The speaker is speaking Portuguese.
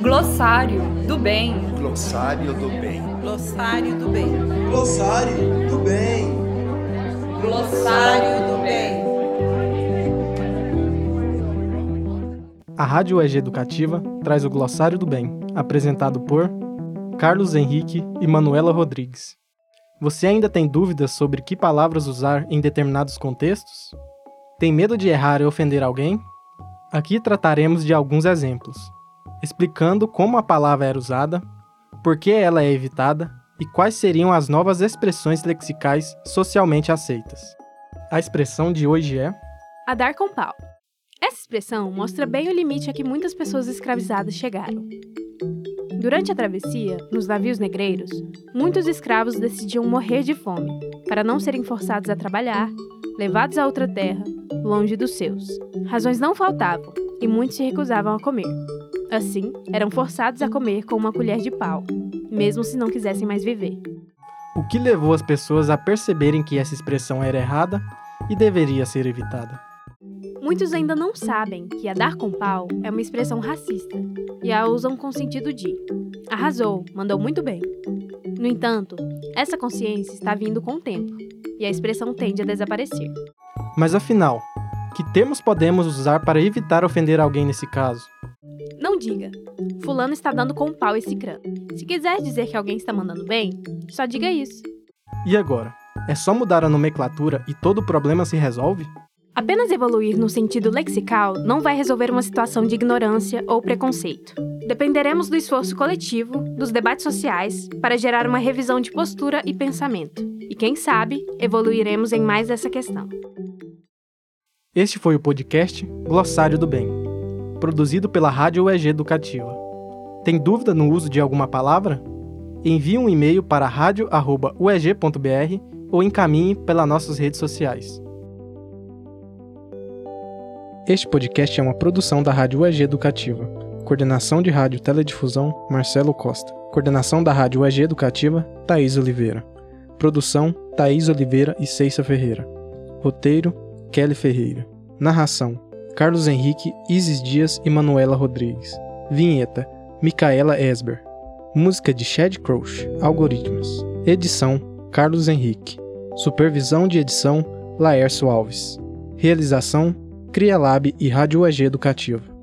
Glossário do bem. Glossário do bem. Glossário do bem. Glossário do bem. Glossário do bem. A Rádio UEG Educativa traz o Glossário do Bem, apresentado por Carlos Henrique e Manuela Rodrigues. Você ainda tem dúvidas sobre que palavras usar em determinados contextos? Tem medo de errar e ofender alguém? Aqui trataremos de alguns exemplos, explicando como a palavra era usada, por que ela é evitada e quais seriam as novas expressões lexicais socialmente aceitas. A expressão de hoje é a dar com pau. Essa expressão mostra bem o limite a que muitas pessoas escravizadas chegaram. Durante a travessia, nos navios negreiros, muitos escravos decidiam morrer de fome, para não serem forçados a trabalhar, levados a outra terra, longe dos seus. Razões não faltavam, e muitos se recusavam a comer. Assim, eram forçados a comer com uma colher de pau, mesmo se não quisessem mais viver. O que levou as pessoas a perceberem que essa expressão era errada e deveria ser evitada? Muitos ainda não sabem que a dar com pau é uma expressão racista e a usam com sentido de arrasou, mandou muito bem. No entanto, essa consciência está vindo com o tempo e a expressão tende a desaparecer. Mas afinal, que termos podemos usar para evitar ofender alguém nesse caso? Não diga, Fulano está dando com pau esse crânio. Se quiser dizer que alguém está mandando bem, só diga isso. E agora? É só mudar a nomenclatura e todo o problema se resolve? Apenas evoluir no sentido lexical não vai resolver uma situação de ignorância ou preconceito. Dependeremos do esforço coletivo, dos debates sociais, para gerar uma revisão de postura e pensamento. E quem sabe, evoluiremos em mais essa questão. Este foi o podcast Glossário do Bem, produzido pela Rádio UEG Educativa. Tem dúvida no uso de alguma palavra? Envie um e-mail para radio@ueg.br ou encaminhe pelas nossas redes sociais. Este podcast é uma produção da Rádio UEG Educativa. Coordenação de Rádio Teledifusão, Marcelo Costa. Coordenação da Rádio UEG Educativa, Thaís Oliveira. Produção, Thaís Oliveira e Ceissa Ferreira. Roteiro, Kelly Ferreira. Narração, Carlos Henrique, Isis Dias e Manuela Rodrigues. Vinheta, Micaela Esber. Música de Chad Crouch, Algoritmos. Edição, Carlos Henrique. Supervisão de edição, Laércio Alves. Realização, CriaLab e Rádio UEG Educativa.